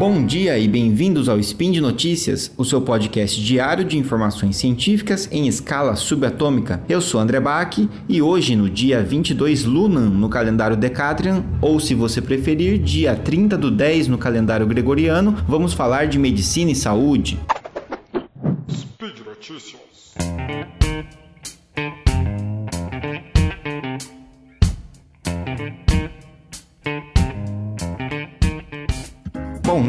Bom dia e bem-vindos ao Spin de Notícias, o seu podcast diário de informações científicas em escala subatômica. Eu sou André Bach e hoje, no dia 22 Lunan no calendário Decatrian, ou se você preferir, dia 30 do 10 no calendário gregoriano, vamos falar de medicina e saúde. Speed Notícias.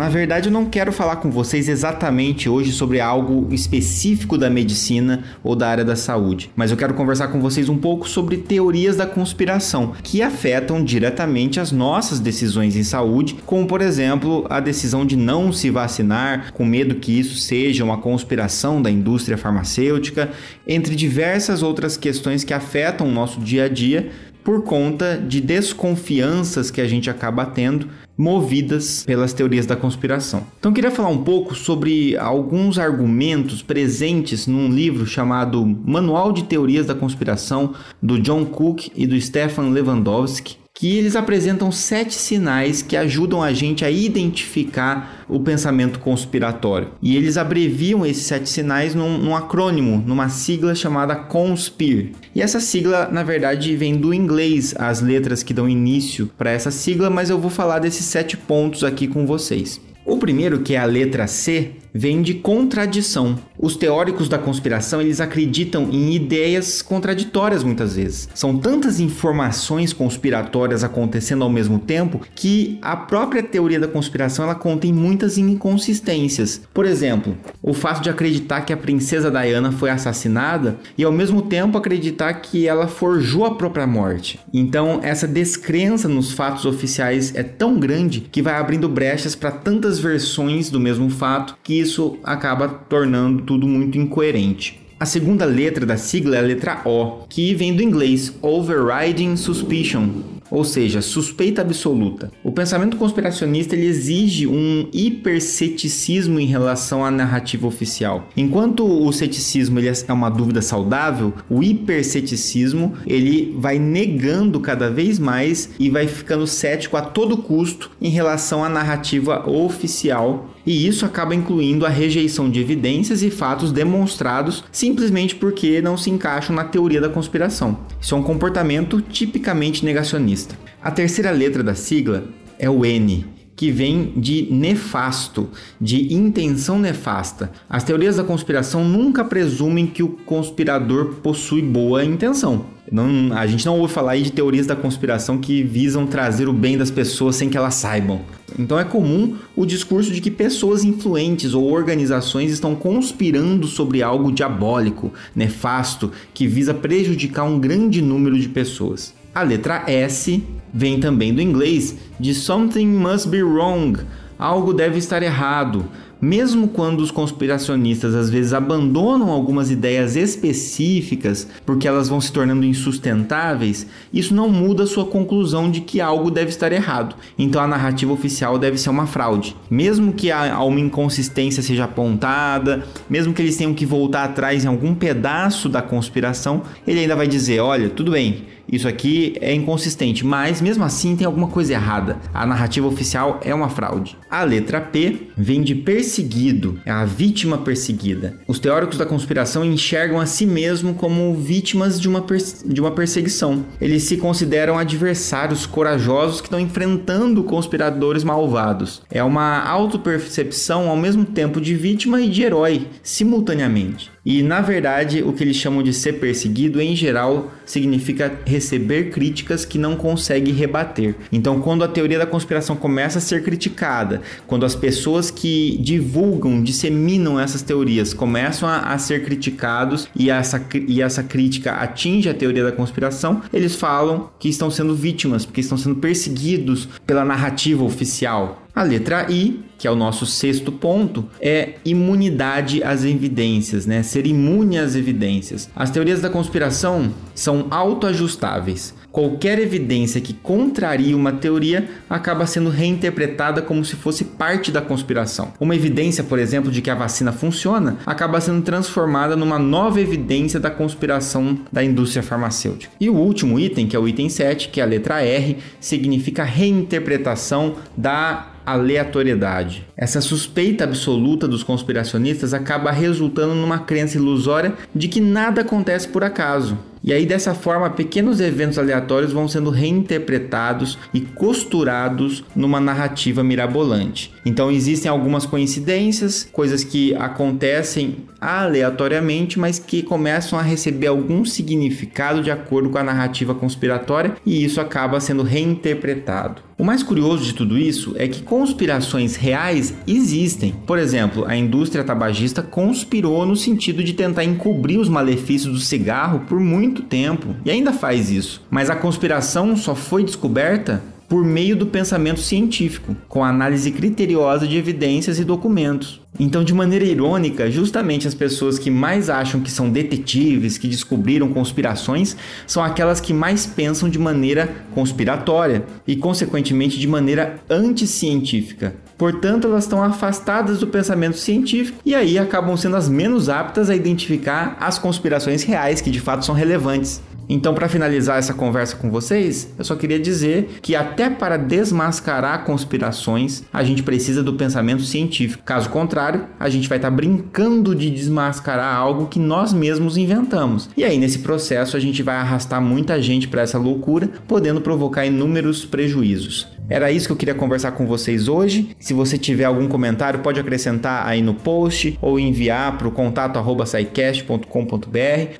Na verdade eu não quero falar com vocês exatamente hoje sobre algo específico da medicina ou da área da saúde, mas eu quero conversar com vocês um pouco sobre teorias da conspiração que afetam diretamente as nossas decisões em saúde, como por exemplo a decisão de não se vacinar, com medo que isso seja uma conspiração da indústria farmacêutica, entre diversas outras questões que afetam o nosso dia a dia por conta de desconfianças que a gente acaba tendo movidas pelas teorias da conspiração. Então, queria falar um pouco sobre alguns argumentos presentes num livro chamado Manual de Teorias da Conspiração do John Cook e do Stefan Lewandowski, que eles apresentam sete sinais que ajudam a gente a identificar o pensamento conspiratório. E eles abreviam esses sete sinais num, num acrônimo, numa sigla chamada CONSPIR. E essa sigla, na verdade, vem do inglês, as letras que dão início para essa sigla, mas eu vou falar desses sete pontos aqui com vocês. O primeiro, que é a letra C, vem de contradição. Os teóricos da conspiração, eles acreditam em ideias contraditórias muitas vezes. São tantas informações conspiratórias acontecendo ao mesmo tempo que a própria teoria da conspiração ela contém muitas inconsistências. Por exemplo, o fato de acreditar que a princesa Diana foi assassinada e ao mesmo tempo acreditar que ela forjou a própria morte. Então, essa descrença nos fatos oficiais é tão grande que vai abrindo brechas para tantas versões do mesmo fato que isso acaba tornando tudo muito incoerente. A segunda letra da sigla é a letra O, que vem do inglês Overriding Suspicion, ou seja, suspeita absoluta. O pensamento conspiracionista ele exige um hiperceticismo em relação à narrativa oficial. Enquanto o ceticismo ele é uma dúvida saudável, o hiperceticismo ele vai negando cada vez mais e vai ficando cético a todo custo em relação à narrativa oficial e isso acaba incluindo a rejeição de evidências e fatos demonstrados simplesmente porque não se encaixam na teoria da conspiração. Isso é um comportamento tipicamente negacionista. A terceira letra da sigla é o N, que vem de nefasto, de intenção nefasta. As teorias da conspiração nunca presumem que o conspirador possui boa intenção. Não, a gente não ouve falar aí de teorias da conspiração que visam trazer o bem das pessoas sem que elas saibam. Então é comum o discurso de que pessoas influentes ou organizações estão conspirando sobre algo diabólico, nefasto, que visa prejudicar um grande número de pessoas. A letra S vem também do inglês de something must be wrong, algo deve estar errado mesmo quando os conspiracionistas às vezes abandonam algumas ideias específicas porque elas vão se tornando insustentáveis, isso não muda sua conclusão de que algo deve estar errado. Então a narrativa oficial deve ser uma fraude. Mesmo que uma inconsistência seja apontada, mesmo que eles tenham que voltar atrás em algum pedaço da conspiração, ele ainda vai dizer: olha, tudo bem, isso aqui é inconsistente, mas mesmo assim tem alguma coisa errada. A narrativa oficial é uma fraude. A letra P vem de perseguido, é a vítima perseguida. Os teóricos da conspiração enxergam a si mesmo como vítimas de uma, de uma perseguição. Eles se consideram adversários corajosos que estão enfrentando conspiradores malvados. É uma autopercepção ao mesmo tempo de vítima e de herói, simultaneamente. E na verdade, o que eles chamam de ser perseguido, em geral, significa receber críticas que não consegue rebater. Então, quando a teoria da conspiração começa a ser criticada, quando as pessoas que divulgam, disseminam essas teorias começam a, a ser criticados e essa, e essa crítica atinge a teoria da conspiração, eles falam que estão sendo vítimas, porque estão sendo perseguidos pela narrativa oficial. A letra I, que é o nosso sexto ponto, é imunidade às evidências, né? Ser imune às evidências. As teorias da conspiração são autoajustáveis. Qualquer evidência que contraria uma teoria acaba sendo reinterpretada como se fosse parte da conspiração. Uma evidência, por exemplo, de que a vacina funciona acaba sendo transformada numa nova evidência da conspiração da indústria farmacêutica. E o último item, que é o item 7, que é a letra R, significa reinterpretação da aleatoriedade. Essa suspeita absoluta dos conspiracionistas acaba resultando numa crença ilusória de que nada acontece por acaso. E aí, dessa forma, pequenos eventos aleatórios vão sendo reinterpretados e costurados numa narrativa mirabolante. Então, existem algumas coincidências, coisas que acontecem aleatoriamente, mas que começam a receber algum significado de acordo com a narrativa conspiratória, e isso acaba sendo reinterpretado. O mais curioso de tudo isso é que conspirações reais existem. Por exemplo, a indústria tabagista conspirou no sentido de tentar encobrir os malefícios do cigarro por muito tempo e ainda faz isso. Mas a conspiração só foi descoberta por meio do pensamento científico, com análise criteriosa de evidências e documentos. Então, de maneira irônica, justamente as pessoas que mais acham que são detetives, que descobriram conspirações, são aquelas que mais pensam de maneira conspiratória e, consequentemente, de maneira anticientífica. Portanto, elas estão afastadas do pensamento científico e aí acabam sendo as menos aptas a identificar as conspirações reais que de fato são relevantes. Então, para finalizar essa conversa com vocês, eu só queria dizer que até para desmascarar conspirações, a gente precisa do pensamento científico. Caso contrário, a gente vai estar tá brincando de desmascarar algo que nós mesmos inventamos. E aí, nesse processo, a gente vai arrastar muita gente para essa loucura, podendo provocar inúmeros prejuízos. Era isso que eu queria conversar com vocês hoje. Se você tiver algum comentário, pode acrescentar aí no post ou enviar para o contato arroba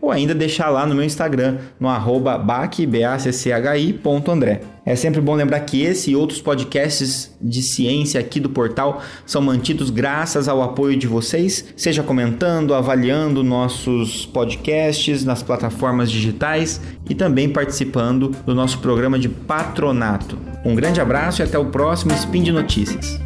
ou ainda deixar lá no meu Instagram, no arroba bacchi.andré. É sempre bom lembrar que esse e outros podcasts de ciência aqui do portal são mantidos graças ao apoio de vocês, seja comentando, avaliando nossos podcasts nas plataformas digitais e também participando do nosso programa de patronato. Um grande abraço e até o próximo Spin de Notícias.